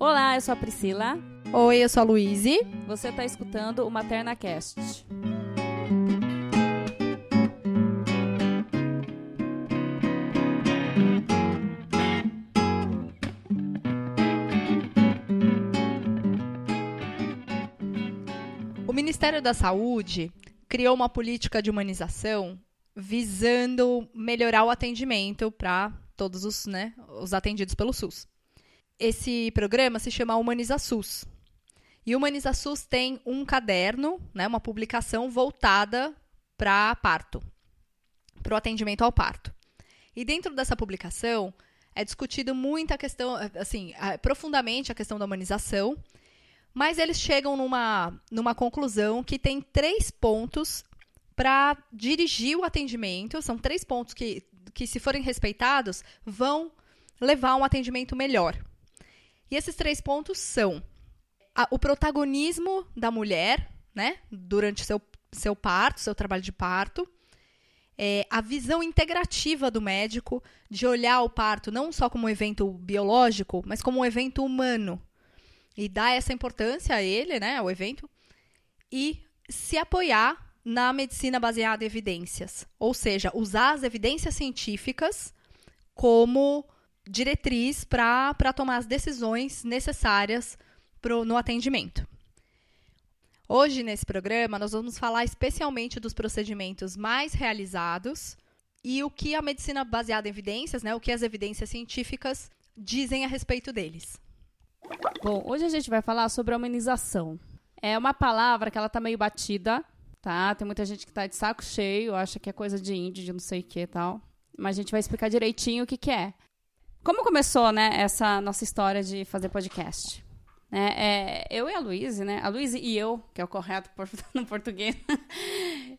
Olá, eu sou a Priscila. Oi, eu sou a Luíse. Você está escutando o MaternaCast. O Ministério da Saúde criou uma política de humanização visando melhorar o atendimento para todos os, né, os atendidos pelo SUS. Esse programa se chama Humaniza SUS. E Humaniza SUS tem um caderno, né, uma publicação voltada para parto, para o atendimento ao parto. E dentro dessa publicação é discutido muito a questão, assim, profundamente a questão da humanização, mas eles chegam numa, numa conclusão que tem três pontos para dirigir o atendimento. São três pontos que, que, se forem respeitados, vão levar a um atendimento melhor. E esses três pontos são a, o protagonismo da mulher, né, durante seu, seu parto, seu trabalho de parto. É, a visão integrativa do médico de olhar o parto não só como um evento biológico, mas como um evento humano e dar essa importância a ele, né, ao evento, e se apoiar na medicina baseada em evidências, ou seja, usar as evidências científicas como diretriz para tomar as decisões necessárias pro, no atendimento. Hoje, nesse programa, nós vamos falar especialmente dos procedimentos mais realizados e o que a medicina baseada em evidências, né, o que as evidências científicas dizem a respeito deles. Bom, hoje a gente vai falar sobre a humanização. É uma palavra que ela tá meio batida, tá? Tem muita gente que tá de saco cheio, acha que é coisa de índio, de não sei o que e tal. Mas a gente vai explicar direitinho o que, que é. Como começou, né, essa nossa história de fazer podcast? É, é, eu e a Luíse, né? A Luíse e eu, que é o correto no português.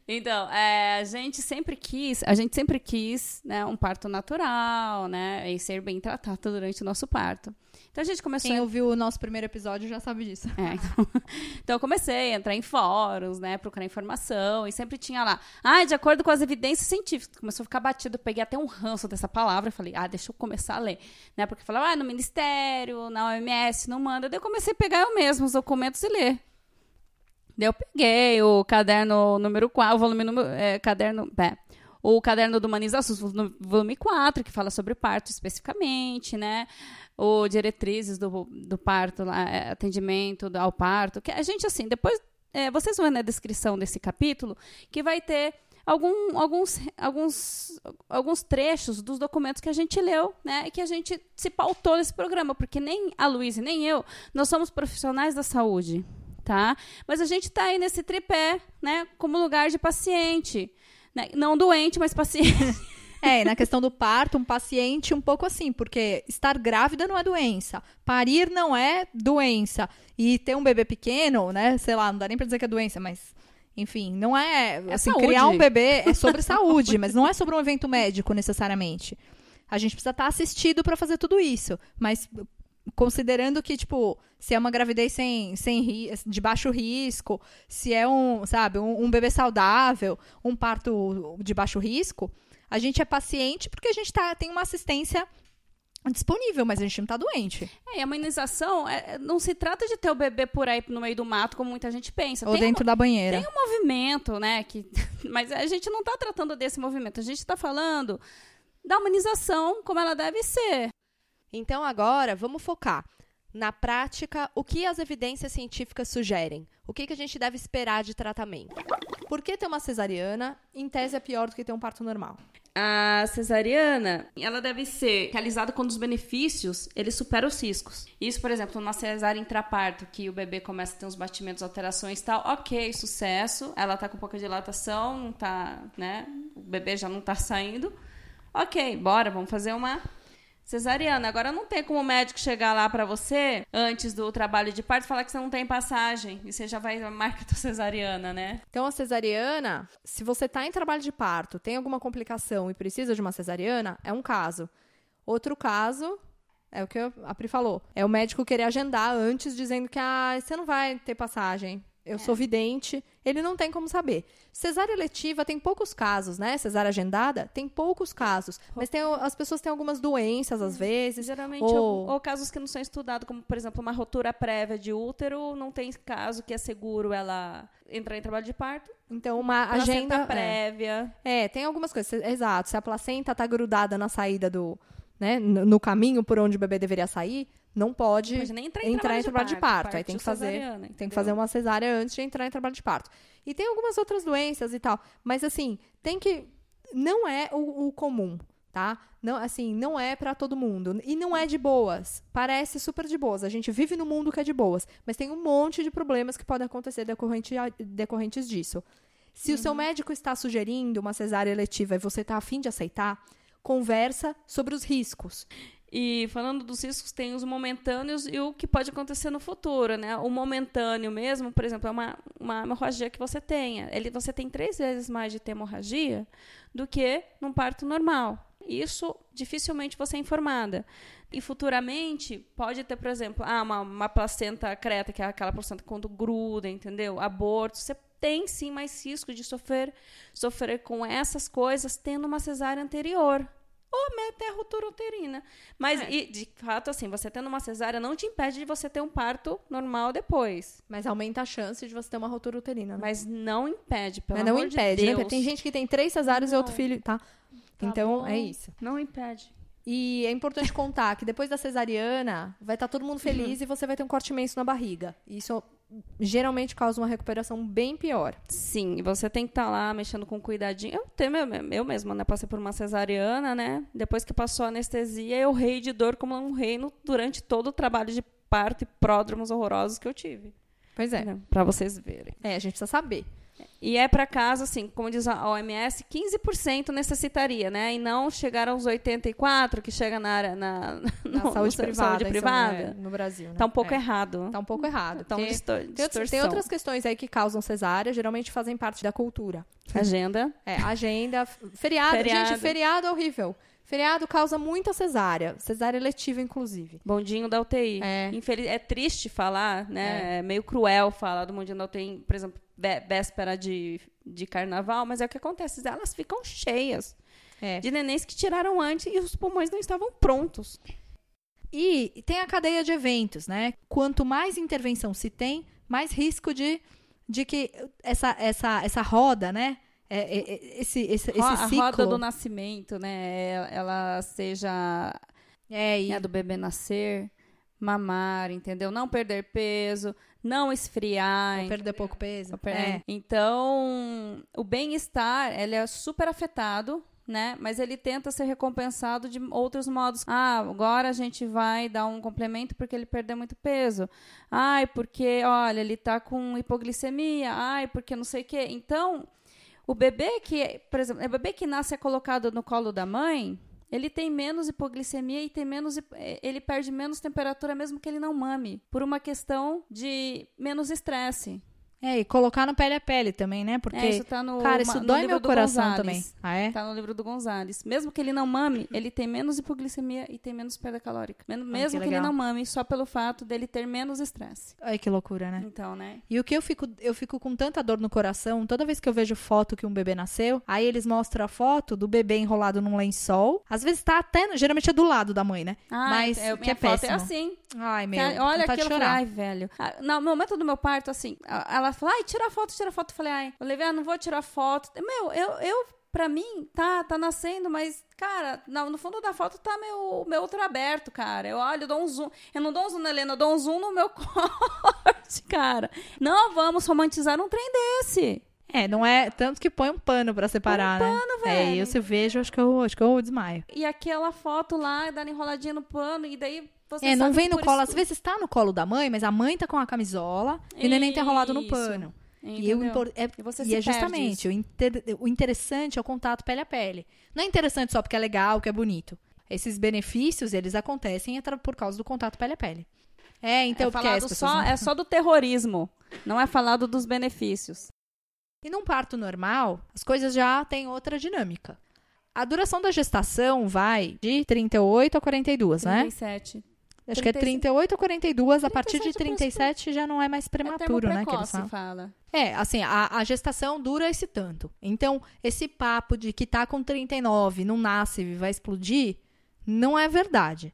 então, é, a gente sempre quis, a gente sempre quis, né, um parto natural, né, e ser bem tratado durante o nosso parto. Então a gente começou. Quem ouviu o nosso primeiro episódio já sabe disso. É, então... então, eu comecei a entrar em fóruns, né, procurar informação e sempre tinha lá, ah, de acordo com as evidências científicas. Começou a ficar batido, peguei até um ranço dessa palavra, falei, ah, deixa eu começar a ler, né, porque falava, ah, no ministério, na OMS, não manda. Daí eu comecei a pegar eu mesmo os documentos e ler. Daí eu peguei o caderno número 4, o volume número, é, caderno, é, o caderno do Humaniza SUS, volume 4, que fala sobre parto especificamente, né? O diretrizes do, do parto, é, atendimento ao parto. Que a gente, assim, depois. É, vocês vão ver na descrição desse capítulo que vai ter algum, alguns, alguns, alguns trechos dos documentos que a gente leu, né? E que a gente se pautou nesse programa, porque nem a Luísa nem eu, nós somos profissionais da saúde, tá? Mas a gente está aí nesse tripé, né? Como lugar de paciente. Né? Não doente, mas paciente. É, na questão do parto, um paciente um pouco assim, porque estar grávida não é doença, parir não é doença, e ter um bebê pequeno, né, sei lá, não dá nem pra dizer que é doença, mas enfim, não é, é assim, saúde. criar um bebê é sobre saúde, mas não é sobre um evento médico necessariamente. A gente precisa estar assistido para fazer tudo isso, mas considerando que, tipo, se é uma gravidez sem, sem de baixo risco, se é um, sabe, um, um, bebê saudável, um parto de baixo risco, a gente é paciente porque a gente tá, tem uma assistência disponível, mas a gente não tá doente. É, e a imunização é, não se trata de ter o bebê por aí no meio do mato, como muita gente pensa. Ou tem dentro um, da banheira. Tem um movimento, né? Que, mas a gente não tá tratando desse movimento, a gente tá falando da humanização como ela deve ser. Então, agora, vamos focar na prática o que as evidências científicas sugerem. O que, que a gente deve esperar de tratamento? Por que ter uma cesariana, em tese, é pior do que ter um parto normal? A cesariana, ela deve ser realizada quando os benefícios, eles superam os riscos. Isso, por exemplo, numa cesárea intraparto, que o bebê começa a ter uns batimentos, alterações e tal, ok, sucesso, ela tá com pouca dilatação, não tá, né, o bebê já não tá saindo, ok, bora, vamos fazer uma cesariana. Agora não tem como o médico chegar lá para você antes do trabalho de parto e falar que você não tem passagem e você já vai marcar a cesariana, né? Então a cesariana, se você tá em trabalho de parto, tem alguma complicação e precisa de uma cesariana, é um caso. Outro caso é o que a Pri falou. É o médico querer agendar antes dizendo que ah, você não vai ter passagem. Eu sou vidente, ele não tem como saber. Cesárea letiva tem poucos casos, né? Cesárea agendada tem poucos casos. Mas tem, as pessoas têm algumas doenças, às vezes. Geralmente, ou- ou... casos que não são estudados, como, por exemplo, uma rotura prévia de útero, não tem caso que é seguro ela entrar em trabalho de parto. Então, uma Placenta agenda. é. prévia. É, tem algumas coisas. Exato. Se a placenta tá grudada na saída do. Né, no caminho por onde o bebê deveria sair, não pode Pode nem entrar em entrar em trabalho de parto. Aí tem que fazer, tem que fazer uma cesárea antes de entrar em trabalho de parto. E tem algumas outras doenças e tal, mas assim, tem que não é o, o comum, tá? Não, assim, não é pra todo mundo e não é de boas. Parece super de boas. A gente vive no mundo que é de boas, mas tem um monte de problemas que podem acontecer decorrente decorrentes disso. Se o seu médico está sugerindo uma cesárea eletiva e você está afim de aceitar, conversa sobre os riscos. E falando dos riscos, tem os momentâneos e o que pode acontecer no futuro, né? O momentâneo mesmo, por exemplo, é uma, uma hemorragia que você tenha. Ele, você tem três vezes mais de ter hemorragia do que num parto normal. Isso dificilmente você é informada. E futuramente pode ter, por exemplo, ah, uma, uma placenta creta, que é aquela placenta quando gruda, entendeu? Aborto. Você tem sim mais risco de sofrer, sofrer com essas coisas tendo uma cesárea anterior. Ou até a ruptura uterina. Mas, É. e, de fato, assim, você tendo uma cesárea não te impede de você ter um parto normal depois. Mas aumenta a chance de você ter uma rotura uterina, né? Mas não impede, pelo Mas não impede, de né? Tem gente que tem três cesáreas e outro Não. filho, tá? Tá então, bom. é isso. Não impede. E é importante contar que depois da cesariana, vai estar todo mundo feliz e você vai ter um corte imenso na barriga. Isso geralmente causa uma recuperação bem pior. Sim, você tem que estar lá mexendo com cuidadinho. Eu, tenho, eu, mesma, né? Passei por uma cesariana, né? Depois que passou a anestesia, eu rei de dor como um reino durante todo o trabalho de parto e pródromos horrorosos que eu tive. Pois é. Né? Pra vocês verem. É, a gente precisa saber. E é para caso, assim, como diz a OMS, 15% necessitaria, né? E não chegar aos 84% que chega na área na, Na no- saúde no- privada, saúde privada. é, no Brasil. Né? Tá um pouco é. errado. Tá um pouco errado. Tá uma porque distor- tem, outras questões aí que causam cesárea, geralmente fazem parte da cultura. Agenda. É, agenda, feriado. Feriado. Gente, feriado é horrível. Feriado causa muita cesárea. Cesárea letiva, inclusive. Bondinho da UTI. É. Infeliz... é triste falar, né? É. meio cruel falar do bondinho da UTI, por exemplo, véspera de, de carnaval, mas é o que acontece. Elas ficam cheias É. de nenéns que tiraram antes e os pulmões não estavam prontos. E tem a cadeia de eventos, né? Quanto mais intervenção se tem, mais risco de, de que essa, essa, essa roda, né? É, é, é, esse, esse, esse Ro- a ciclo. roda do nascimento, né? ela- seja É, e né, do bebê nascer, mamar, entendeu? Não perder peso, não esfriar. perder pouco peso. É. Então, o bem-estar, ele é super afetado, né? Mas ele tenta ser recompensado de outros modos. Ah, agora a gente vai dar um complemento porque ele perdeu muito peso. Ai, porque, olha, ele tá com hipoglicemia. Ai, porque não sei o quê. Então, o bebê que, por exemplo, o bebê que nasce é colocado no colo da mãe, ele tem menos hipoglicemia e tem menos, eh, ele perde menos temperatura mesmo que ele não mame, por uma questão de menos estresse. É, e colocar no pele a pele também, né? Porque, É, isso tá no, cara, isso no dói meu coração Gonzales. também. Ah, é? Tá no livro do Gonzales. Mesmo que ele não mame, ele tem menos hipoglicemia e tem menos perda calórica. Mesmo que, ele legal. não mame, só pelo fato dele ter menos estresse. Ai, que loucura, né? Então, né? E o que eu fico, eu fico com tanta dor no coração toda vez que eu vejo foto que um bebê nasceu, aí eles mostram a foto do bebê enrolado num lençol. Às vezes tá até, geralmente é do lado da mãe, né? Ah, Mas é, que é foto péssimo. é assim. Ai, meu, Cara, Olha de aquilo, ai, velho. Ah, No momento do meu parto, assim, a- ela falou, ai, tira foto, tira foto. Eu falei, ai, eu levei, ah, não vou tirar foto. Meu, eu, eu pra mim, tá, tá nascendo, mas, cara, no, no fundo da foto tá meu, meu outro aberto, cara. Eu olho, eu dou um zoom. Eu não dou um zoom na Helena, eu dou um zoom no meu corte, cara. Não vamos romantizar um trem desse. É, não é tanto que põe um pano pra separar, Põe um né? pano, É, velho. e eu se vejo, acho que eu, acho que eu desmaio. E aquela foto lá, dando enroladinha no pano, e daí você É, não vem no colo, às vezes tá no colo da mãe, mas a mãe tá com a camisola e o neném tá enrolado no pano. E, impor- é, E você e é justamente, o, inter- o interessante é o contato pele a pele. Não é interessante só porque é legal, que é bonito. Esses benefícios, eles acontecem por causa do contato pele a pele. É, então, é, falado pessoas só, é só do terrorismo, não é falado dos benefícios. E num parto normal, as coisas já têm outra dinâmica. A duração da gestação vai de 38 a 42, né? 37. Acho que é 36. 38 ou 42, a partir de 37 37 já não é mais É prematuro, né? Que eles falam. fala. É, assim, a, a gestação dura esse tanto. Então, esse papo de que tá com 39, não nasce e vai explodir, não é verdade.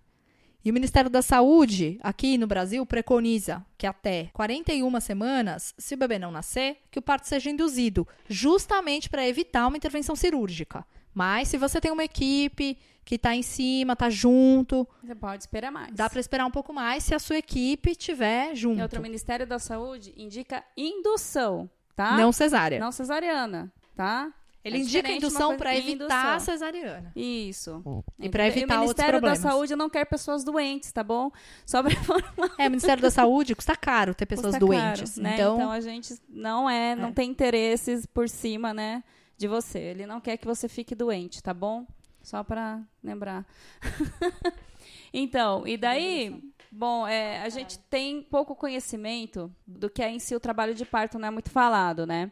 E o Ministério da Saúde, aqui no Brasil, preconiza que até 41 semanas, se o bebê não nascer, que o parto seja induzido, justamente para evitar uma intervenção cirúrgica. Mas se você tem uma equipe que tá em cima, tá junto, Você pode esperar mais. dá para esperar um pouco mais se a sua equipe tiver junto. E outro Ministério da Saúde indica indução, tá? Não cesárea. Não cesariana, tá? Ele É indica indução para evitar a cesariana. Isso. E pra evitar o outros Ministério da problemas. Saúde não quer pessoas doentes, tá bom? Só pra informar. É, o Ministério da Saúde custa caro ter pessoas Custa doentes. caro, né? Então, a gente não é, não É. tem interesses por cima, né, de você. Ele não quer que você fique doente, tá bom? Só pra lembrar. então, e daí, bom, é, a gente tem pouco conhecimento do que é em si o trabalho de parto, não é muito falado, né?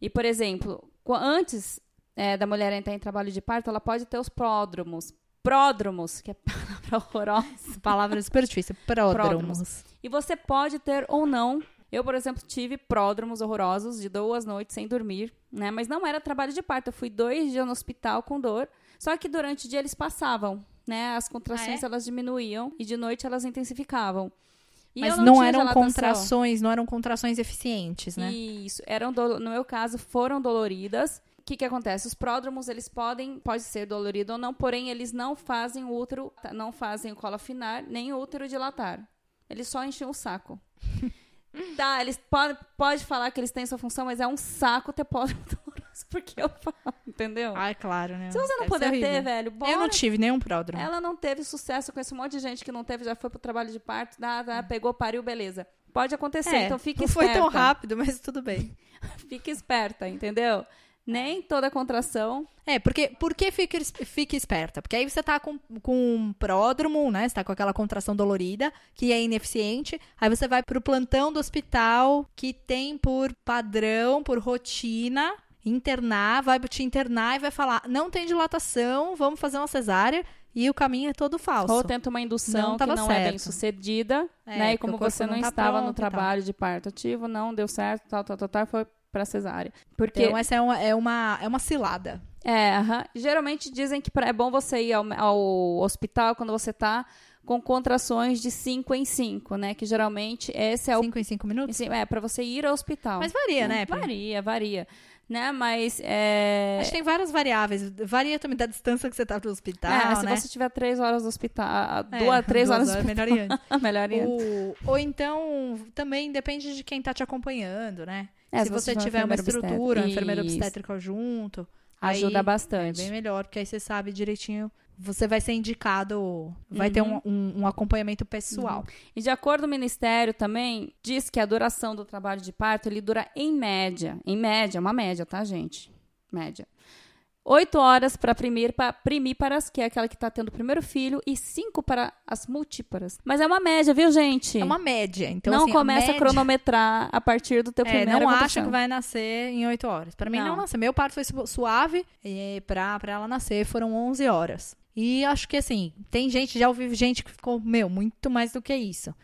E, por exemplo, antes é, da mulher entrar em trabalho de parto, ela pode ter os pródromos. Pródromos, que é palavra horrorosa. palavra super difícil. Pródromos. E você pode ter ou não. Eu, por exemplo, tive pródromos horrorosos de duas noites sem dormir, né? Mas não era trabalho de parto. Eu fui dois dias no hospital com dor. Só que durante o dia eles passavam, né? As contrações Ah, é? elas diminuíam e de noite elas intensificavam. E Mas não, tinha eram dilatação. contrações, não eram contrações eficientes, né? Isso, eram do- no meu caso foram doloridas. O que que acontece? Os pródromos, eles podem, pode ser dolorido ou não, porém eles não fazem o útero, não fazem o colo afinar, nem o útero dilatar. Eles só enchem o saco. tá, eles podem pode falar que eles têm sua função, mas é um saco ter pródromo porque eu falo, entendeu? Ah, é claro, né? Se você não Deve puder ter, velho, bora. Eu não tive nenhum pródromo. Ela não teve sucesso com esse monte de gente que não teve, já foi pro trabalho de parto, dá, dá, pegou, pariu, beleza. Pode acontecer, É, então fique não esperta. foi tão rápido, mas tudo bem. Fique esperta, entendeu? Nem toda contração. É, porque por que fica, es- fica esperta? Porque aí você tá com, com um pródromo, né? Você tá com aquela contração dolorida, que é ineficiente. Aí você vai pro plantão do hospital, que tem por padrão, por rotina, internar, vai te internar e vai falar: não tem dilatação, vamos fazer uma cesárea. E o caminho é todo falso. Ou tenta uma indução Não que não é bem certo. sucedida, É, né? E como você não, não tá estava no trabalho de parto ativo, não deu certo, tal, tal, tal, tal, foi pra cesárea. Porque, Então, essa é uma, é uma, é uma cilada. é, geralmente dizem que pra- é bom você ir ao, ao hospital quando você tá com contrações de 5 em 5, né? Que geralmente esse é o... Cinco em cinco minutos? Sim, É, pra você ir ao hospital. Mas varia, né? Pri? Varia, varia. Né? Mas é... Acho que tem várias variáveis. Varia também da distância que você tá pro hospital, é, se né? você tiver três horas no hospital, É, duas, três duas horas, no melhor ir antes. melhor ir. Ou, ou então, também depende de quem tá te acompanhando, né? É, se, você tiver uma estrutura, um obstétrico. enfermeira obstétrica junto, Ajuda bastante. É bem melhor, porque aí você sabe direitinho. Você vai ser indicado, vai ter um, Uhum. um, um acompanhamento pessoal. E de acordo com o Ministério também, diz que a duração do trabalho de parto, ele dura em média, em média, uma média, tá, gente? Média. Oito horas para primir, pa, primíparas, que é aquela que tá tendo o primeiro filho, e cinco para as multíparas. Mas é uma média, viu, gente? É uma média. Então, não assim, começa média, a cronometrar a partir do teu É, primeiro não acha que vai nascer em 8 horas. Pra mim não, Não. nasceu. Meu parto foi su- suave e pra ela nascer foram 11 horas. E acho que assim, tem gente, já ouvi gente que ficou, meu, muito mais do que isso.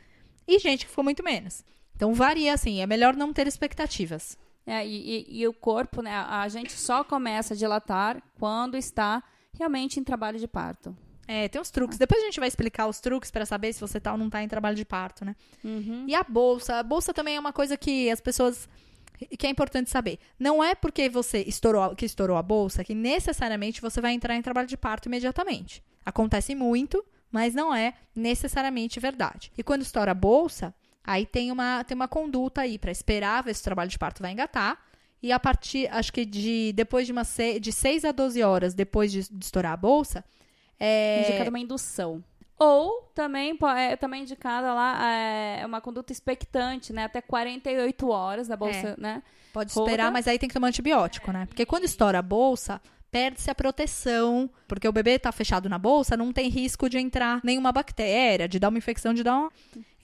E gente que ficou muito menos. Então varia assim, é melhor não ter expectativas. É, e, e- e o corpo, né? A gente só começa a dilatar quando está realmente em trabalho de parto. É, tem os truques. Depois a gente vai explicar os truques pra saber se você tá ou não tá em trabalho de parto, né? Uhum. E a bolsa, a bolsa também é uma coisa que as pessoas que é importante saber. Não é porque você estourou, que estourou a bolsa que necessariamente você vai entrar em trabalho de parto imediatamente. Acontece muito, mas não é necessariamente verdade. E quando estoura a bolsa, aí tem uma, tem uma conduta aí para esperar ver se o trabalho de parto vai engatar. E a partir, acho que de depois de uma de 6 a 12 horas depois de, de estourar a bolsa, é, uma indução. Ou também é também indicada lá é, uma conduta expectante, né? Até 48 horas da bolsa, né? Pode Roda. esperar, mas aí tem que tomar antibiótico, né? Porque quando estoura a bolsa, perde-se a proteção. Porque o bebê tá fechado na bolsa, não tem risco de entrar nenhuma bactéria, de dar uma infecção, de dar uma...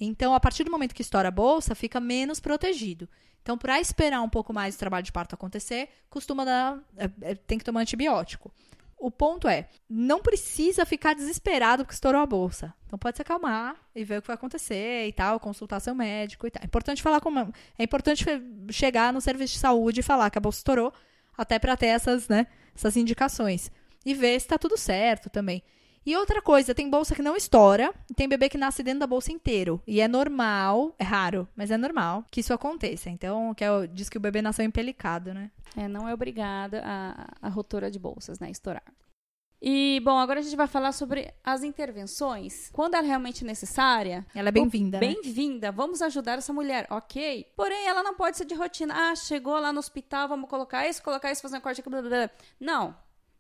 Então, a partir do momento que estoura a bolsa, fica menos protegido. Então, para esperar um pouco mais o trabalho de parto acontecer, costuma dar... é- é- tem que tomar antibiótico. O ponto é, não precisa ficar desesperado porque estourou a bolsa. Então pode se acalmar e ver o que vai acontecer e tal, consultar seu médico e tal. É importante falar com é importante chegar no serviço de saúde e falar que a bolsa estourou, até para ter essas, né, essas indicações e ver se está tudo certo também. E outra coisa, tem bolsa que não estoura, tem bebê que nasce dentro da bolsa inteiro. E é normal, é raro, mas é normal que isso aconteça. Então, que é, diz que o bebê nasceu empelicado, né? É, não é obrigada a, a rotura de bolsas, né? Estourar. E, bom, agora a gente vai falar sobre as intervenções. Quando ela é realmente necessária. Ela é bem-vinda. Né? Bem-vinda. Né? Vamos ajudar essa mulher, ok? Porém, ela não pode ser de rotina. Ah, chegou lá no hospital, vamos colocar isso, colocar isso, fazer um corte aqui, blá, blá, blá. Não.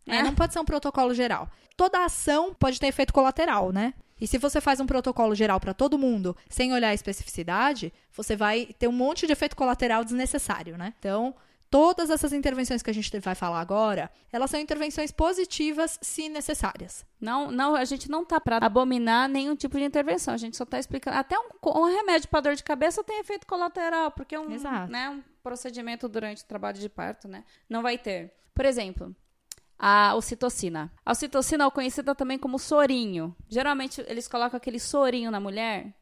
É, é, não pode ser um protocolo geral. Toda ação pode ter efeito colateral, né? E se você faz um protocolo geral para todo mundo, sem olhar a especificidade, você vai ter um monte de efeito colateral desnecessário, né? Então, todas essas intervenções que a gente vai falar agora, elas são intervenções positivas se necessárias. Não, não, a gente não tá para abominar nenhum tipo de intervenção. A gente só tá explicando. Até um, um remédio para dor de cabeça tem efeito colateral, porque é um, né, um procedimento durante o trabalho de parto, né? Não vai ter. Por exemplo, a ocitocina. A ocitocina é conhecida também como sorinho. Geralmente eles colocam aquele sorinho na mulher.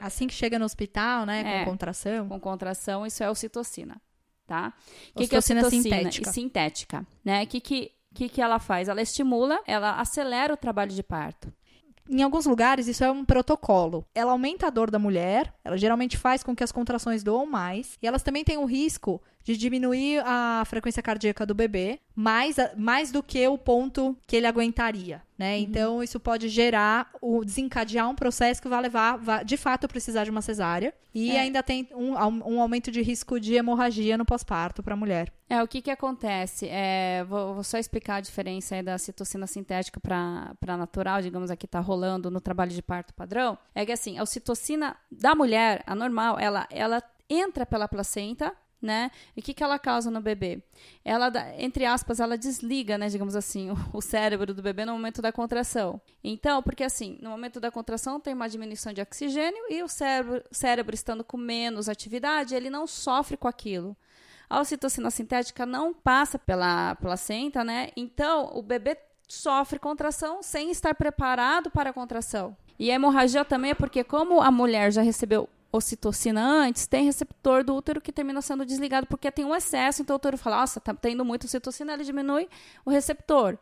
Assim que chega no hospital, né, com é, contração. Com contração, isso é ocitocina, tá? O que, que é ocitocina sintética? Sintética, né? O que, que, que, que ela faz? Ela estimula, ela acelera o trabalho de parto. Em alguns lugares, isso é um protocolo. Ela aumenta a dor da mulher, ela geralmente faz com que as contrações doam mais, e elas também têm o risco de diminuir a frequência cardíaca do bebê mais, mais do que o ponto que ele aguentaria, né? Uhum. Então, isso pode gerar, o, desencadear um processo que vai levar, vai, de fato, a precisar de uma cesárea. E é. ainda tem um, um aumento de risco de hemorragia no pós-parto para a mulher. É, o que que acontece? É, vou, vou, só explicar a diferença da citocina sintética para natural, digamos aqui está rolando no trabalho de parto padrão. É que assim, a ocitocina da mulher, a normal, ela, ela entra pela placenta, né? E o que, que ela causa no bebê? Ela, entre aspas, ela desliga, né, digamos assim, o, cérebro do bebê no momento da contração. Então, porque assim, no momento da contração tem uma diminuição de oxigênio e o cérebro, cérebro estando com menos atividade, ele não sofre com aquilo. A ocitocina sintética não passa pela placenta, né? Então, o bebê sofre contração sem estar preparado para a contração. E a hemorragia também é porque, como a mulher já recebeu ocitocina antes, tem receptor do útero que termina sendo desligado porque tem um excesso, então o útero fala, nossa, tá tendo muita ocitocina, ele diminui o receptor.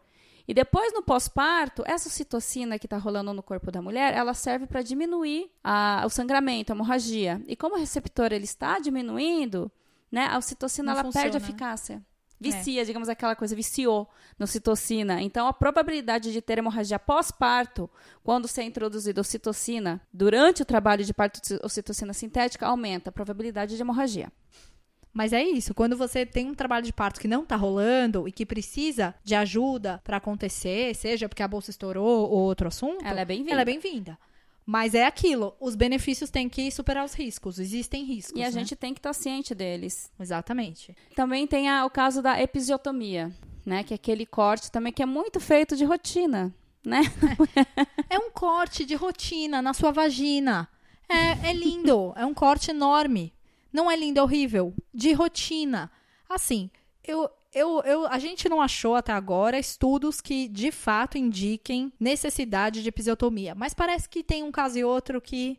E depois, no pós-parto, essa ocitocina que está rolando no corpo da mulher, ela serve para diminuir a, o sangramento, a hemorragia. E como o receptor ele está diminuindo, né, a ocitocina ela perde a eficácia. Vicia, é. digamos, aquela coisa, viciou no citocina. Então, a probabilidade de ter hemorragia pós-parto, quando você é introduzido ocitocina, durante o trabalho de parto de ocitocina sintética, aumenta a probabilidade de hemorragia. Mas é isso, quando você tem um trabalho de parto que não está rolando e que precisa de ajuda para acontecer, seja porque a bolsa estourou ou outro assunto, ela é bem-vinda. Ela é bem-vinda. Mas é aquilo, os benefícios têm que superar os riscos, existem riscos. E a né? gente tem que estar ciente deles. Exatamente. Também tem a, o caso da episiotomia, né? Que é aquele corte também que é muito feito de rotina, né? É, é um corte de rotina na sua vagina. É, é lindo, é um corte enorme. Não é lindo, é horrível. De rotina. Assim, eu, eu, eu, a gente não achou até agora estudos que de fato indiquem necessidade de episiotomia, mas parece que tem um caso e outro que,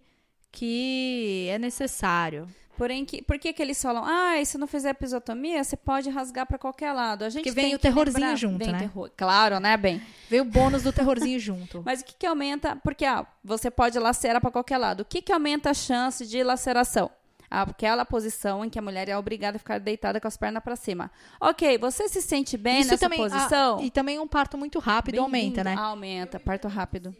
que é necessário. Porém, que, por que, que eles falam, ah, e se não fizer episiotomia, você pode rasgar para qualquer lado? A gente Porque vem o terrorzinho lembrar, junto, vem né? Terror, claro, né, bem? Vem o bônus do terrorzinho junto. Mas o que, que aumenta? Porque ah, você pode lacerar para qualquer lado. O que, que aumenta a chance de laceração? Aquela posição em que a mulher é obrigada a ficar deitada com as pernas para cima. Ok, você se sente bem Isso nessa também, posição? Ah, e também um parto muito rápido aumenta, né? Aumenta, parto rápido.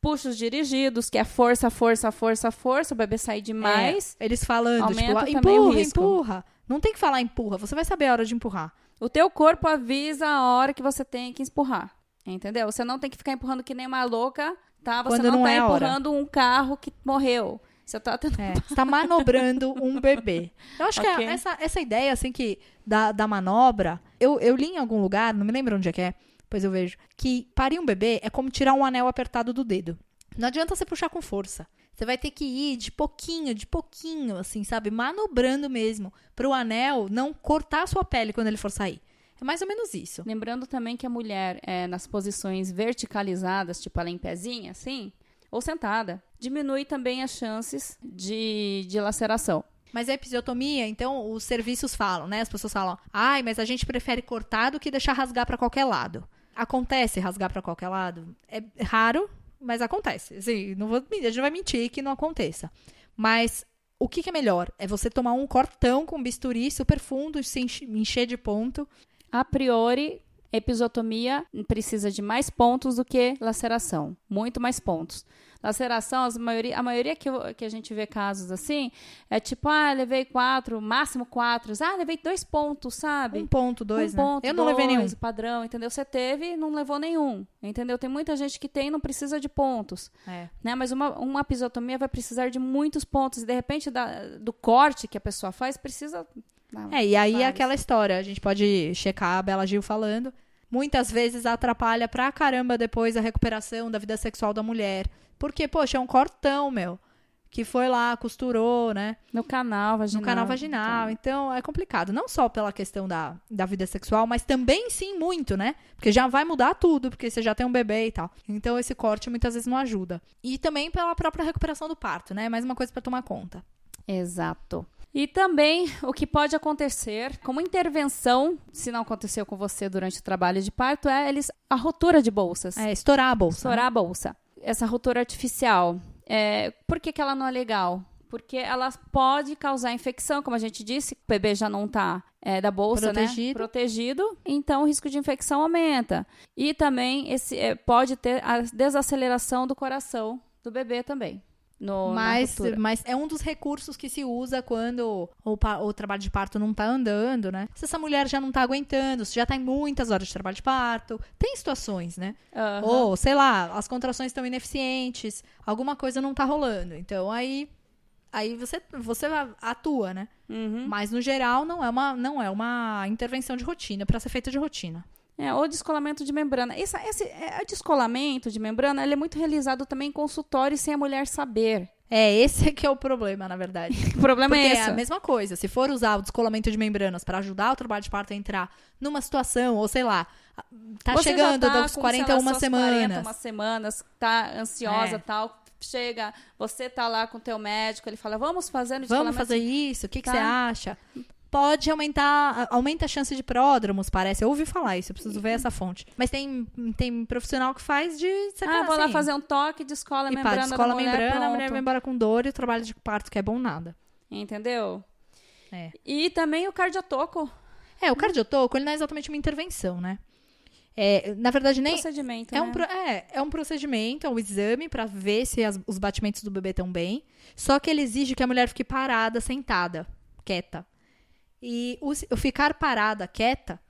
Puxos dirigidos, que é força, força, força, força, o bebê sair demais. É, eles falando, tipo, aumenta tipo, empurra, empurra. Não tem que falar empurra, você vai saber a hora de empurrar. O teu corpo avisa a hora que você tem que empurrar. Entendeu? Você não tem que ficar empurrando que nem uma louca, tá? Você Quando não, não tá é empurrando um carro que morreu. Você tá tendo... É, você tá manobrando um bebê. Eu acho okay. que essa, essa ideia, assim, que da, da manobra, eu, eu li em algum lugar, não me lembro onde é que é, pois eu vejo, que parir um bebê é como tirar um anel apertado do dedo. Não adianta você puxar com força. Você vai ter que ir de pouquinho, de pouquinho, assim, sabe? Manobrando mesmo, para o anel não cortar a sua pele quando ele for sair. É mais ou menos isso. Lembrando também que a mulher, é, nas posições verticalizadas, tipo ela em pezinha, assim, ou sentada, diminui também as chances de, de laceração. Mas a episiotomia, então, os serviços falam, né? As pessoas falam, ai, mas a gente prefere cortar do que deixar rasgar para qualquer lado. Acontece rasgar para qualquer lado? É raro, mas acontece. Assim, não vou, a gente não vai mentir que não aconteça. Mas o que, que, é melhor? É você tomar um cortão com bisturi super fundo, se encher de ponto. A priori, episiotomia precisa de mais pontos do que laceração. Muito mais pontos. Laceração, as maioria, a maioria que, eu, que a gente vê casos assim, é tipo, ah, levei quatro, máximo quatro. Ah, levei dois pontos, sabe? Um ponto, dois, um né? Ponto, eu não dois, levei nenhum. padrão, entendeu? Você teve não levou nenhum, entendeu? Tem muita gente que tem e não precisa de pontos. É. Né? Mas uma, uma episiotomia vai precisar de muitos pontos. E, de repente, da, do corte que a pessoa faz, precisa... é, e aí é aquela história. A gente pode checar a Bela Gil falando muitas vezes atrapalha pra caramba depois a recuperação da vida sexual da mulher. Porque, poxa, é um cortão, meu. Que foi lá, costurou, né? No canal vaginal. No canal vaginal. Então, é complicado. Não só pela questão da, da vida sexual, mas também, sim, muito, né? Porque já vai mudar tudo, porque você já tem um bebê e tal. Então, esse corte muitas vezes não ajuda. E também pela própria recuperação do parto, né? Mais uma coisa para tomar conta. Exato. E também o que pode acontecer como intervenção, se não aconteceu com você durante o trabalho de parto, é eles a rotura de bolsas. É, estourar a bolsa. Estourar né? a bolsa. Essa rotura artificial. É, por que, que ela não é legal? Porque ela pode causar infecção, como a gente disse, o bebê já não está é, da bolsa, protegido. né? Protegido, então o risco de infecção aumenta. E também esse, é, pode ter a desaceleração do coração do bebê também. No, mas, mas é um dos recursos que se usa quando o, o trabalho de parto não está andando, né? Se essa mulher já não está aguentando, se já está em muitas horas de trabalho de parto, tem situações, né? Uhum. Ou, sei lá, as contrações estão ineficientes, alguma coisa não está rolando. Então aí aí você, você atua, né? Uhum. Mas no geral não é uma, não é uma intervenção de rotina para ser feita de rotina. É, ou descolamento de membrana. Esse, esse é, descolamento de membrana ele é muito realizado também em consultório sem a mulher saber. É, esse é que é o problema, na verdade. o problema Porque é esse. é a mesma coisa. Se for usar o descolamento de membranas para ajudar o trabalho de parto a entrar numa situação, ou sei lá, tá Você chegando tá dos com, 41 lá, semanas. 41 semanas, tá ansiosa É. tal. Chega, você tá lá com o teu médico, ele fala, vamos fazer no Vamos fazer isso? O que, que Tá. você acha? Pode aumentar, aumenta a chance de pródromos, parece. Eu ouvi falar isso, eu preciso ver essa fonte. Mas tem, tem profissional que faz de Ah, vou lá assim, fazer um toque, descola a E pá, membrana descola da a mulher, membrana, a pronto. mulher vai embora com dor e o trabalho de parto que é bom nada. Entendeu? É. E também o cardiotoco, É, o cardiotoco, ele não é exatamente uma intervenção, né? É, na verdade, nem. procedimento, É né? um, é, é um procedimento, é um exame pra ver se as- os batimentos do bebê estão bem. Só que ele exige que a mulher fique parada, sentada, quieta. E o, o ficar parada, quieta,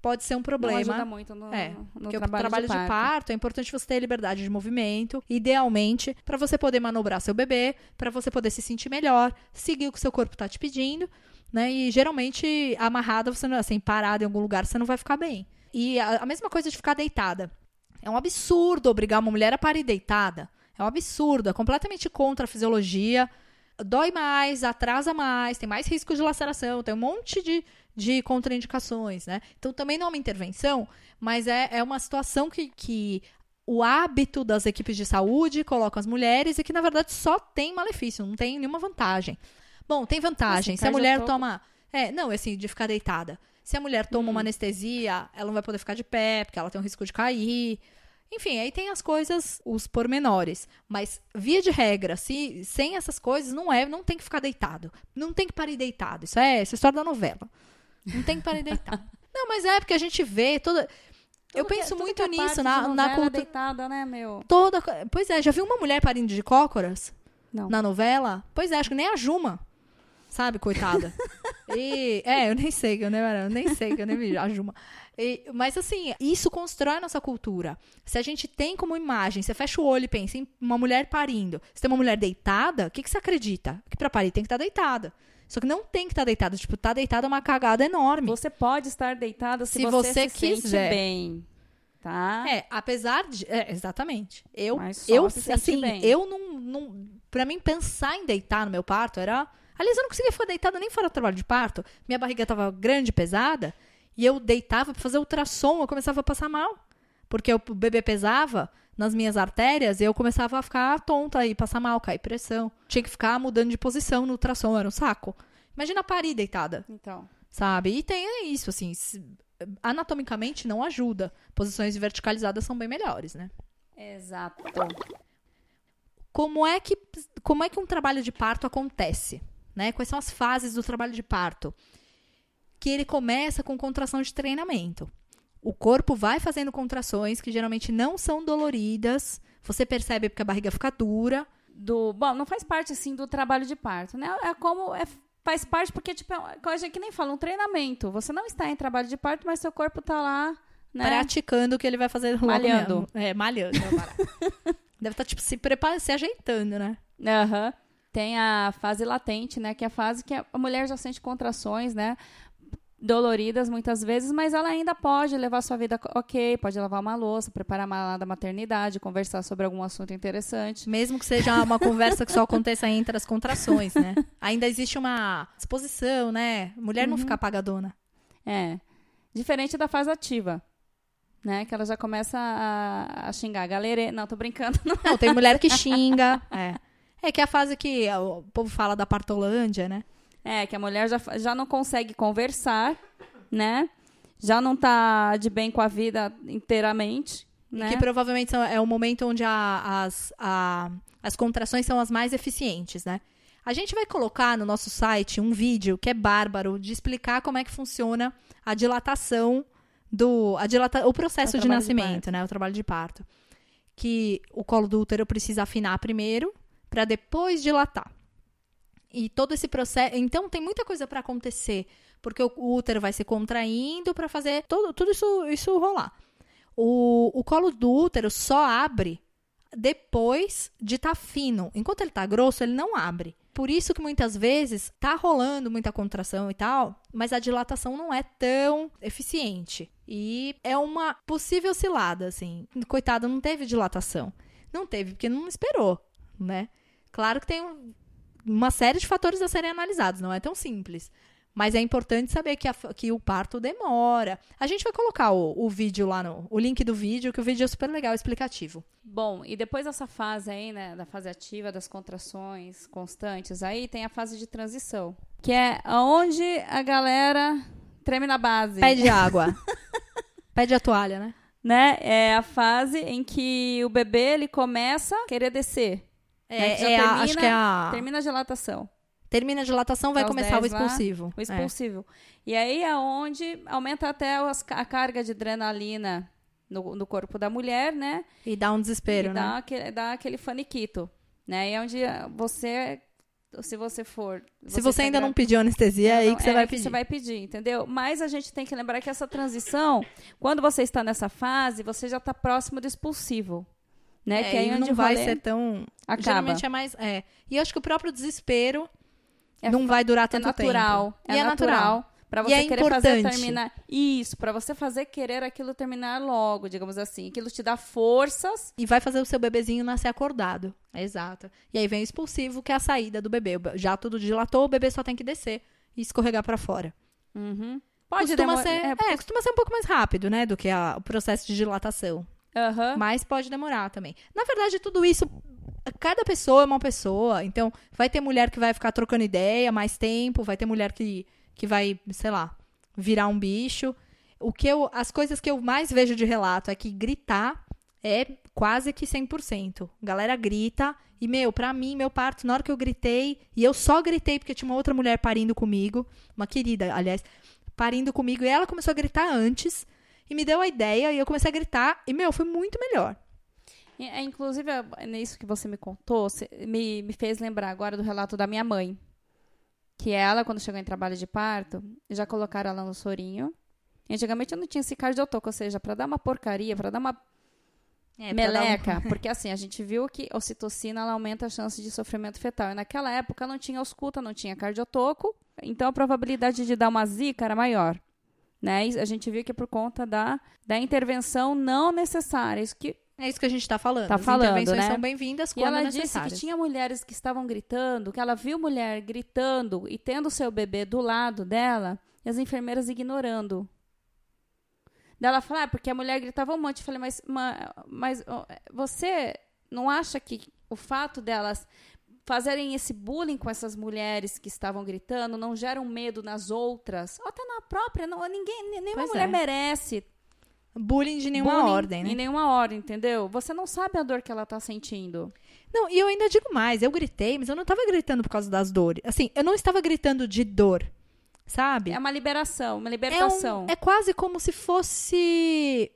pode ser um Não problema. ajuda muito no, É, no Porque trabalho, o trabalho de, parto. é importante você ter liberdade de movimento, idealmente, para você poder manobrar seu bebê, para você poder se sentir melhor, seguir o que seu corpo tá te pedindo, né? E geralmente amarrada, você não, assim, parada em algum lugar, você não vai ficar bem. E a, a mesma coisa de ficar deitada. É um absurdo obrigar uma mulher a parir deitada. É um absurdo, é completamente contra a fisiologia. Dói mais, atrasa mais, tem mais risco de laceração, tem um monte de, de contraindicações, né? Então também não é uma intervenção, mas é, é uma situação que, que o hábito das equipes de saúde colocam as mulheres e que, na verdade, só tem malefício, não tem nenhuma vantagem. Bom, tem vantagem. Se a mulher cardiotoco- toma. É, não, assim, de ficar deitada. Se a mulher toma uma anestesia, ela não vai poder ficar de pé, porque ela tem um risco de cair. Enfim, aí tem as coisas, os pormenores. Mas, via de regra, se, sem essas coisas, não é, não tem que ficar deitado. Não tem que parir deitado. Isso é essa é história da novela. Não tem que parir deitado. não, mas é porque a gente vê toda. Eu Tudo que- penso tudo muito que é nisso, na, na novela cultura. deitada, né, meu? Toda. Pois é, já viu uma mulher parindo de cócoras Não. na novela? Pois é, acho que nem a Juma. Sabe, coitada. E, é, eu nem sei, eu nem, eu nem sei, que eu nem vi a Juma. E- mas assim, isso constrói a nossa cultura. Se a gente tem como imagem, você fecha o olho e pensa em uma mulher parindo. Se tem uma mulher deitada, o que, que você acredita? Que pra parir tem que estar deitada. Só que não tem que estar deitada. Tipo, tá deitada é uma cagada enorme. Você pode estar deitada se, Se você, você se sente quiser. bem. Tá? É, apesar de. É, exatamente. Eu, Mas só eu se assim, bem. eu não, não. Pra mim, pensar em deitar no meu parto era. Aliás, eu não conseguia ficar deitada nem fora do trabalho de parto. Minha barriga tava grande, pesada. E eu deitava pra fazer ultrassom, eu começava a passar mal. Porque o bebê pesava nas minhas artérias e eu começava a ficar tonta e passar mal, cair pressão. Tinha que ficar mudando de posição no ultrassom, era um saco. Imagina parir deitada, Então. sabe? E tem é isso, assim, anatomicamente não ajuda. Posições verticalizadas são bem melhores, né? Exato. como é que como é que um trabalho de parto acontece, né? Quais são as fases do trabalho de parto? Que ele começa com contração de treinamento. O corpo vai fazendo contrações que geralmente não são doloridas. Você percebe porque a barriga fica dura. Do, bom, não faz parte assim do trabalho de parto, né? É como é, faz parte porque tipo, é uma coisa que nem fala, um treinamento. Você não está em trabalho de parto, mas seu corpo tá lá, né? praticando o que ele vai fazer logo Malhando. mesmo. É, malhando. é. Deve estar, tipo, se preparando, se ajeitando, né? Aham. Tem a fase latente, né? Que é a fase que a mulher já sente contrações, né? Doloridas muitas vezes, mas ela ainda pode levar sua vida ok, pode lavar uma louça, preparar a mala da maternidade, conversar sobre algum assunto interessante. Mesmo que seja uma conversa que só aconteça entre as contrações, né? Ainda existe uma disposição, né? Mulher não fica apagadona. É. Diferente da fase ativa. Né? Que ela já começa a, a xingar. Galera, não, tô brincando. Não. Não, tem mulher que xinga. É. É que é a fase que o povo fala da partolândia, né? É, que a mulher já, já não consegue conversar, né? Já não tá de bem com a vida inteiramente, né? Que provavelmente é o momento onde a- as, a- as contrações são as mais eficientes, né? A gente vai colocar no nosso site um vídeo que é bárbaro de explicar como é que funciona a dilatação do. A dilata, o processo O de trabalho de nascimento, né? O trabalho de parto. Que o colo do útero precisa afinar primeiro para depois dilatar. E todo esse processo. Então tem muita coisa para acontecer. Porque o útero vai se contraindo para fazer todo, tudo isso, isso rolar. O, o colo do útero só abre depois de estar fino. Enquanto ele tá grosso, ele não abre. Por isso que muitas vezes tá rolando muita contração e tal, mas a dilatação não é tão eficiente. E é uma possível cilada, assim. Coitado, não teve dilatação. Não teve porque não esperou, né? Claro que tem um- uma série de fatores a serem analisados, não é tão simples. Mas é importante saber que, a que o parto demora. A gente vai colocar o, o vídeo lá no. O link do vídeo, que o vídeo é super legal, explicativo. Bom, e depois dessa fase aí, né, da fase ativa, das contrações constantes, aí tem a fase de transição, que é onde a galera treme na base. Pede água. Pede a toalha, né? né? É a fase em que o bebê ele começa a querer descer. Né, que já É, é a- termina- acho que é a. Termina a dilatação, Termina a dilatação, vai começar o 10 lá, expulsivo. o É. expulsivo. E aí é onde aumenta até a carga de adrenalina no, no corpo da mulher, né? E dá um desespero, e né? dá, aquele, dá aquele faniquito, né? E é onde você, se você for... Se você ainda não gra- pediu anestesia, é aí não, que você é vai que pedir. você vai pedir, entendeu? Mas a gente tem que lembrar que essa transição, quando você está nessa fase, você já está próximo do expulsivo. Né? É, que aí não vai ser tão. acaba. Geralmente é mais. É. E eu acho que o próprio desespero É não vai durar É tanto natural. tempo. É, e é natural. Pra E você é querer fazer importante. terminar. Isso, pra você fazer querer aquilo terminar logo, digamos assim. Aquilo te dá forças. E vai fazer o seu bebezinho nascer acordado. Exato. E aí vem o expulsivo, que é a saída do bebê. Já tudo dilatou, o bebê só tem que descer e escorregar pra fora. Uhum. Pode costuma ser, é, costuma ser um pouco mais rápido, né, do que a- o processo de dilatação. Aham. Mas pode demorar também. Na verdade, tudo isso, cada pessoa é uma pessoa. Então, vai ter mulher que vai ficar trocando ideia mais tempo, vai ter mulher que, que vai, sei lá, virar um bicho. O que eu, as coisas que eu mais vejo de relato é que gritar é quase que 100%. Galera grita e, meu, pra mim, meu parto, na hora que eu gritei, e eu só gritei porque tinha uma outra mulher parindo comigo, uma querida, aliás, parindo comigo, e ela começou a gritar antes, e me deu a ideia, e eu comecei a gritar, e, meu, foi muito melhor. E, é, Inclusive, é, nisso que você me contou, me, me fez lembrar agora do relato da minha mãe. Que ela, quando chegou em trabalho de parto, já colocaram ela no sorinho. E Antigamente eu não tinha esse cardiotoco, ou seja, pra dar uma porcaria, pra dar uma É, meleca, porque assim, a gente viu que a ocitocina ela aumenta a chance de sofrimento fetal. E naquela época não tinha ausculta, não tinha cardiotoco, então a probabilidade de dar uma zika era maior. Né? E a gente viu que é por conta da, da intervenção não necessária. Isso que É isso que a gente tá falando. Tá As falando, intervenções né? são bem-vindas E quando ela disse que tinha mulheres que estavam gritando, que ela viu mulher gritando e tendo seu bebê do lado dela, e as enfermeiras ignorando. Daí ela falou, ah, porque a mulher gritava um monte. Eu falei, mas, ma- mas você não acha que o fato delas fazerem esse bullying com essas mulheres que estavam gritando não gera um medo nas outras? Ou até na própria, não, ninguém, nenhuma Pois mulher é. merece Bullying de nenhuma bullying ordem, né? Em nenhuma ordem, entendeu? Você não sabe a dor que ela tá sentindo. Não, e eu ainda digo mais, eu gritei, mas eu não tava gritando por causa das dores. Assim, eu não estava gritando de dor, sabe? É uma liberação, uma É, libertação. um- é quase como se fosse.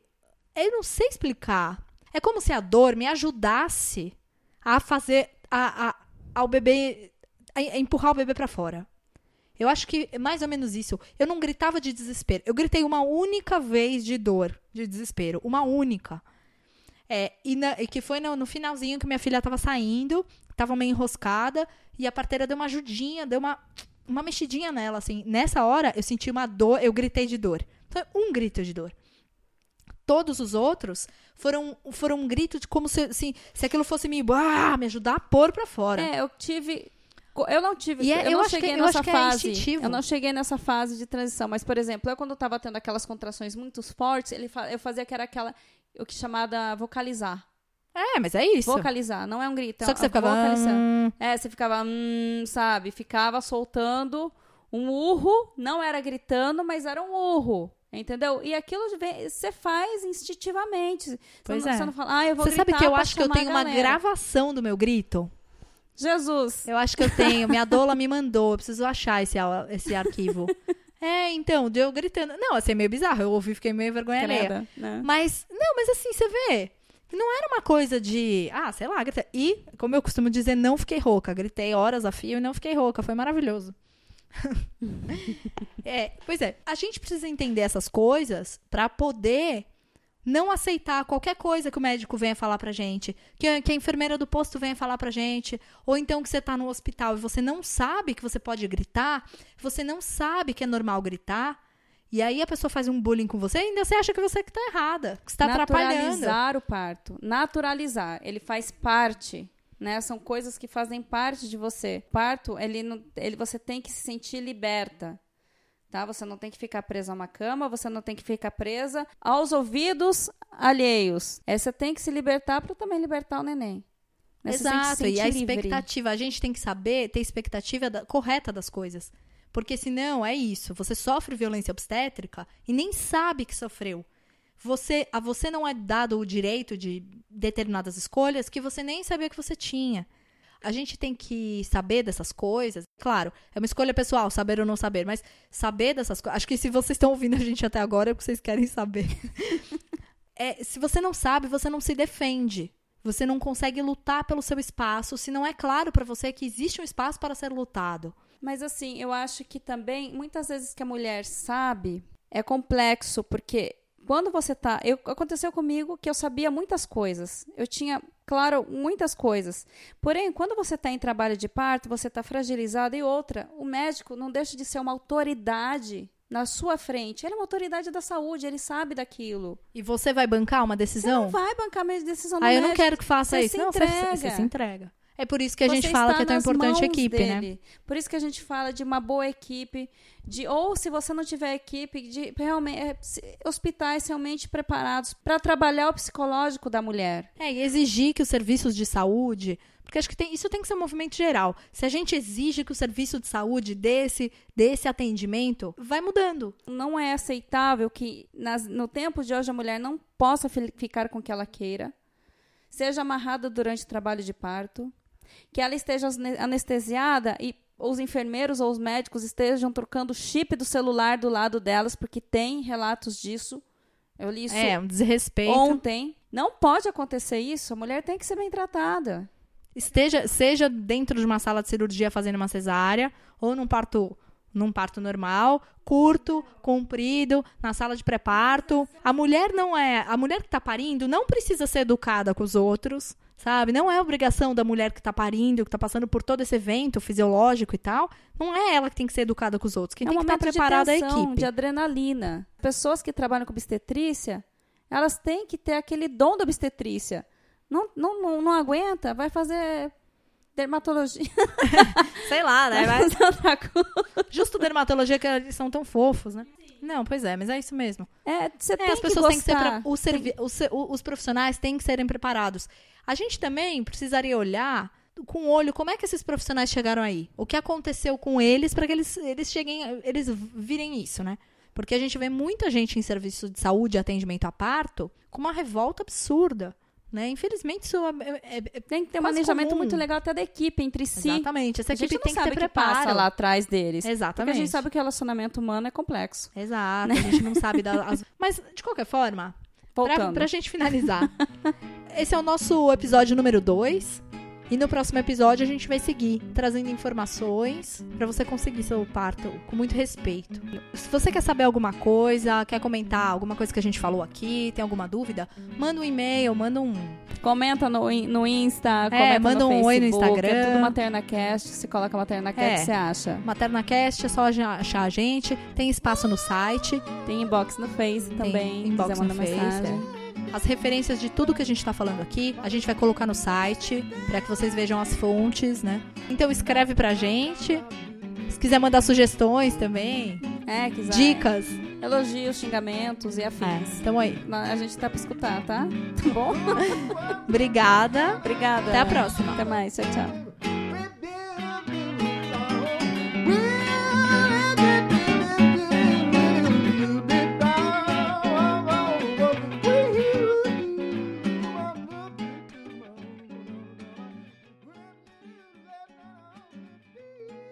Eu não sei explicar. É como se a dor me ajudasse a fazer. A, a- ao bebê. Empurrar o bebê pra fora. Eu acho que é mais ou menos isso. Eu não gritava de desespero. Eu gritei uma única vez de dor, de desespero. Uma única. É, e, na- e que foi no, no finalzinho que minha filha tava saindo, tava meio enroscada, e a parteira deu uma ajudinha, deu uma, uma mexidinha nela, assim. Nessa hora, eu senti uma dor, eu gritei de dor. Foi um grito de dor. Todos os outros foram, foram um grito de como se, assim, se aquilo fosse me, ah, me ajudar a pôr pra fora. É, eu tive. Eu não tive. E é- eu, eu não que- cheguei eu nessa que é fase. instintivo. eu não cheguei nessa fase de transição. Mas, por exemplo, eu quando eu tava tendo aquelas contrações muito fortes, ele eu fazia que era aquela. O que chamada vocalizar. É, mas é isso. Vocalizar, não é um grito. é Só que você é ficava. vocalizar. "Hum", É, você ficava, hum, sabe? Ficava soltando um urro, não era gritando, mas era um urro. Entendeu? E aquilo você faz instintivamente. Você Pois não, é. Você não fala, ah, eu vou Você sabe que eu acho que eu tenho uma galera." gravação do meu grito? Jesus. Eu acho que eu tenho. Minha doula me mandou. Eu preciso achar esse, esse arquivo. é, então, de eu gritando. Não, assim, é meio bizarro. Eu ouvi fiquei meio vergonha alheia. Né? Mas, não, mas assim, você vê. Não era uma coisa de, ah, sei lá, grita. E, como eu costumo dizer, não fiquei rouca. Gritei horas a fio e não fiquei rouca. Foi maravilhoso. é, pois é. A gente precisa entender essas coisas pra poder não aceitar qualquer coisa que o médico venha falar pra gente, que a, que a enfermeira do posto venha falar pra gente, ou então que você tá no hospital e você não sabe que você pode gritar, você não sabe que é normal gritar, e aí a pessoa faz um bullying com você e ainda você acha que você que tá errada, que você tá atrapalhando. Naturalizar o parto. Naturalizar. Ele faz parte. Né? São coisas que fazem parte de você. Parto, ele, não- ele, você tem que se sentir liberta. Tá? Você não tem que ficar presa a uma cama, você não tem que ficar presa aos ouvidos alheios. É, você tem que se libertar para também libertar o neném. Né? Exato, e a livre. expectativa, a gente tem que saber ter expectativa da- correta das coisas. Porque senão é isso, você sofre violência obstétrica e nem sabe que sofreu. Você, a você não é dado o direito de determinadas escolhas que você nem sabia que você tinha. A gente tem que saber dessas coisas. Claro, é uma escolha pessoal, saber ou não saber, mas saber dessas coisas. Acho que se vocês estão ouvindo a gente até agora é porque vocês querem saber. É, se você não sabe, você não se defende. Você não consegue lutar pelo seu espaço se não é claro pra você que existe um espaço para ser lutado. Mas assim, eu acho que também, muitas vezes que a mulher sabe, é complexo, porque quando você tá. Eu, aconteceu comigo que eu sabia muitas coisas. Eu tinha, claro, muitas coisas. Porém, quando você está em trabalho de parto, você está fragilizada. E outra, o médico não deixa de ser uma autoridade na sua frente. Ele é uma autoridade da saúde, ele sabe daquilo. E você vai bancar uma Você decisão? não vai bancar a decisão do ah, eu não quero que faça Você isso. se não, você- entrega. você se entrega. É por isso que a gente fala que é tão importante a equipe, né? dele. Por isso que a gente fala de uma boa equipe, de ou se você não tiver equipe, de realmente é, hospitais realmente preparados para trabalhar o psicológico da mulher. É, e exigir que os serviços de saúde. Porque acho que tem- isso tem que ser um movimento geral. Se a gente exige que o serviço de saúde dê esse, dê esse atendimento, vai mudando. Não é aceitável que nas- no tempo de hoje a mulher não possa fi- ficar com o que ela queira, seja amarrada durante o trabalho de parto, que ela esteja anestesiada e os enfermeiros ou os médicos estejam trocando o chip do celular do lado delas, porque tem relatos disso. Eu li isso É, um desrespeito. ontem. Não pode acontecer isso. A mulher tem que ser bem tratada. esteja seja dentro de uma sala de cirurgia fazendo uma cesárea ou num parto num parto normal, curto, comprido, na sala de pré-parto. A mulher não é, a mulher que tá parindo não precisa ser educada com os outros, sabe? Não é obrigação da mulher que tá parindo, que tá passando por todo esse evento fisiológico e tal, não é ela que tem que ser educada com os outros. Quem é tem que estar momento preparada é a equipe. de adrenalina. Pessoas que trabalham com obstetrícia, elas têm que ter aquele dom da obstetrícia. Não, não, não, não aguenta, vai fazer Dermatologia. Sei lá, né? Mas justo dermatologia que eles são tão fofos, né? Não, pois é, mas é isso mesmo. É, você É, tem as que pessoas têm que ser. o servi- o se- o- os profissionais têm que serem preparados. A gente também precisaria olhar com o olho como é que esses profissionais chegaram aí. O que aconteceu com eles para que eles, eles cheguem, eles virem isso, né? Porque a gente vê muita gente em serviço de saúde e atendimento a parto com uma revolta absurda. Né? Infelizmente, isso é, é- é- Tem que ter um quase manejamento comum. muito legal até da equipe, entre si. Exatamente. Essa A equipe não tem que ter o que passa preparo. lá atrás deles. Porque Exatamente. a gente sabe que o relacionamento humano é complexo. Exato, a gente não sabe das. Mas, de qualquer forma, pra, Voltando. pra gente finalizar, esse é o nosso episódio número 2. E no próximo episódio a gente vai seguir trazendo informações pra você conseguir seu parto com muito respeito. Se você quer saber alguma coisa, quer comentar alguma coisa que a gente falou aqui, tem alguma dúvida, manda um e-mail, manda um. Comenta no, no Insta, É, comenta manda no um oi no Facebook, Instagram. É tudo MaternaCast. Se coloca MaternaCast, É. você acha. MaternaCast, é só achar a gente. Tem espaço no site. Tem inbox no Face também. inbox quiser mandar no Face, mensagem. As referências de tudo que a gente tá falando aqui, a gente vai colocar no site, pra que vocês vejam as fontes, né? Então escreve pra gente. Se quiser mandar sugestões também, É, quiser. dicas, Elogios, xingamentos e é, afins. tamo aí. A gente tá pra escutar, tá? Tá bom? Obrigada. Obrigada. Até a próxima. Até mais. Tchau, tchau.